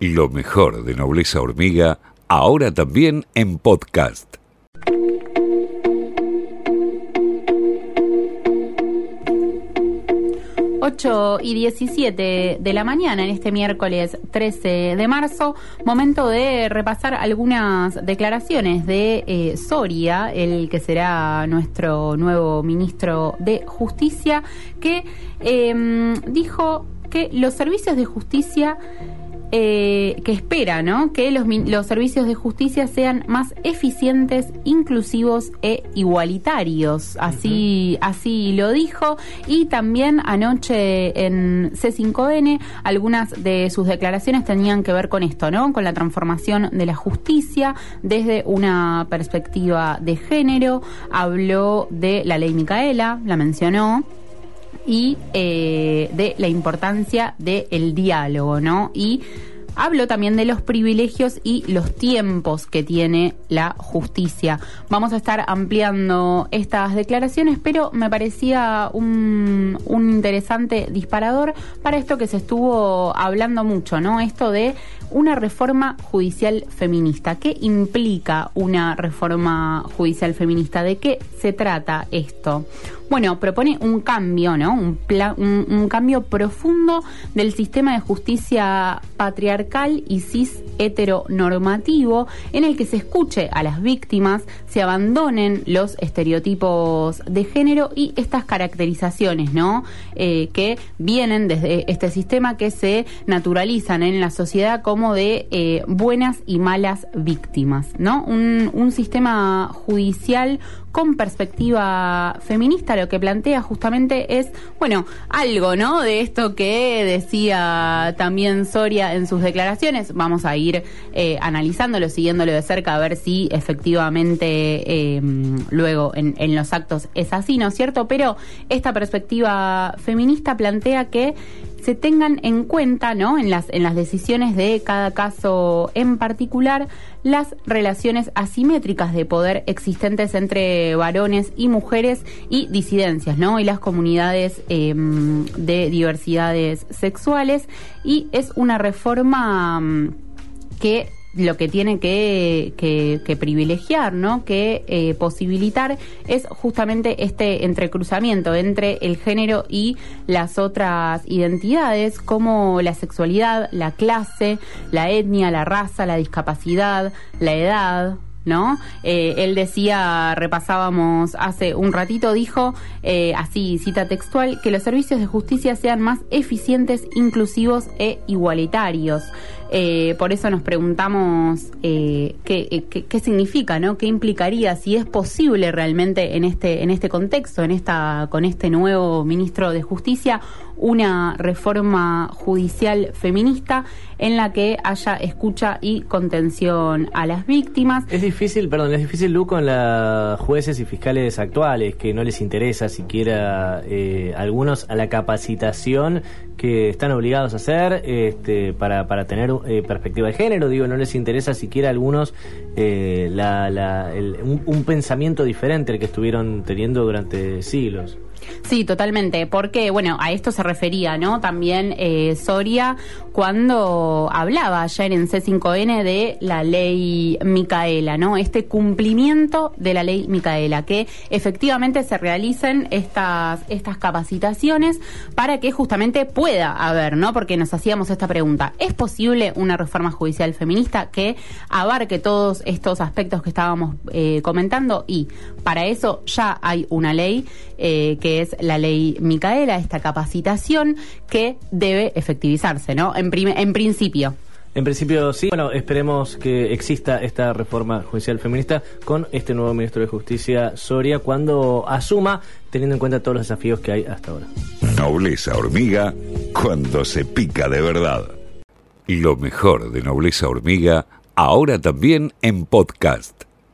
Lo mejor de Nobleza Hormiga, ahora también en podcast. Ocho y 17 de la mañana en este miércoles 13 de marzo, momento de repasar algunas declaraciones de eh, Soria, el que será nuestro nuevo ministro de Justicia, que em, dijo que los servicios de justicia eh, que espera ¿no? que los, los, servicios de justicia sean más eficientes, inclusivos e igualitarios. Así, así lo dijo. Y también anoche en C5N algunas de sus declaraciones tenían que ver con esto, ¿no? con la transformación de la justicia desde una perspectiva de género. Habló de la ley Micaela, la mencionó y eh, de la importancia del diálogo, ¿no? Y Hablo también de los privilegios y los tiempos que tiene la justicia. Vamos a estar ampliando estas declaraciones, pero me parecía un, un interesante disparador para esto que se estuvo hablando mucho, ¿no? Esto de una reforma judicial feminista. ¿Qué implica una reforma judicial feminista? ¿De qué se trata esto? Bueno, propone un cambio, ¿no? Un, un, cambio profundo del sistema de justicia patriarcal y cis heteronormativo en el que se escuche a las víctimas, se abandonen los estereotipos de género y estas caracterizaciones, ¿no? Eh, que vienen desde este sistema que se naturalizan en la sociedad como de eh, buenas y malas víctimas, ¿no? Un, un sistema judicial con perspectiva feminista lo que plantea justamente es, bueno, algo, ¿no? De esto que decía también Soria en sus declaraciones. Vamos a ir eh, analizándolo, siguiéndolo de cerca, a ver si efectivamente em, luego en, en los actos es así, ¿no es cierto? Pero esta perspectiva feminista plantea que se tengan en cuenta, ¿no? En las, en las decisiones de cada caso en particular, las relaciones asimétricas de poder existentes entre varones y mujeres y disidencias, ¿no? Y las comunidades em, de diversidades sexuales. Y es una reforma mm, que lo que tiene que, que, privilegiar, ¿no? Que eh, posibilitar es justamente este entrecruzamiento entre el género y las otras identidades, como la sexualidad, la clase, la etnia, la raza, la discapacidad, la edad, ¿no? Eh, él decía, repasábamos hace un ratito, dijo, eh, así cita textual, que los servicios de justicia sean más eficientes, inclusivos e igualitarios. Eh, por eso nos preguntamos qué, qué, qué, significa, ¿no? ¿Qué implicaría si es posible realmente en este en este contexto, en esta con este nuevo ministro de Justicia una reforma judicial feminista en la que haya escucha y contención a las víctimas. Es difícil, perdón, es difícil, Lu, con las jueces y fiscales actuales, que no les interesa siquiera eh, algunos a la capacitación que están obligados a hacer este, para, para tener eh, perspectiva de género, digo, no les interesa siquiera a algunos eh, la, un, un pensamiento diferente al que estuvieron teniendo durante siglos. Sí, totalmente, porque, bueno, a esto se refería, ¿no? También eh, Soria cuando hablaba ayer en C5N de la ley Micaela, ¿no? Este cumplimiento de la ley Micaela, que efectivamente se realicen estas, estas capacitaciones para que justamente pueda haber, ¿no? Porque nos hacíamos esta pregunta, ¿es posible una reforma judicial feminista que abarque todos estos aspectos que estábamos eh, comentando? Y para eso ya hay una ley eh, que es la ley Micaela, esta capacitación que debe efectivizarse, ¿no? En, en principio. En principio sí. Bueno, esperemos que exista esta reforma judicial feminista con este nuevo ministro de Justicia, Soria, cuando asuma, teniendo en cuenta todos los desafíos que hay hasta ahora. Nobleza hormiga cuando se pica de verdad. Lo mejor de Nobleza hormiga, ahora también en podcast.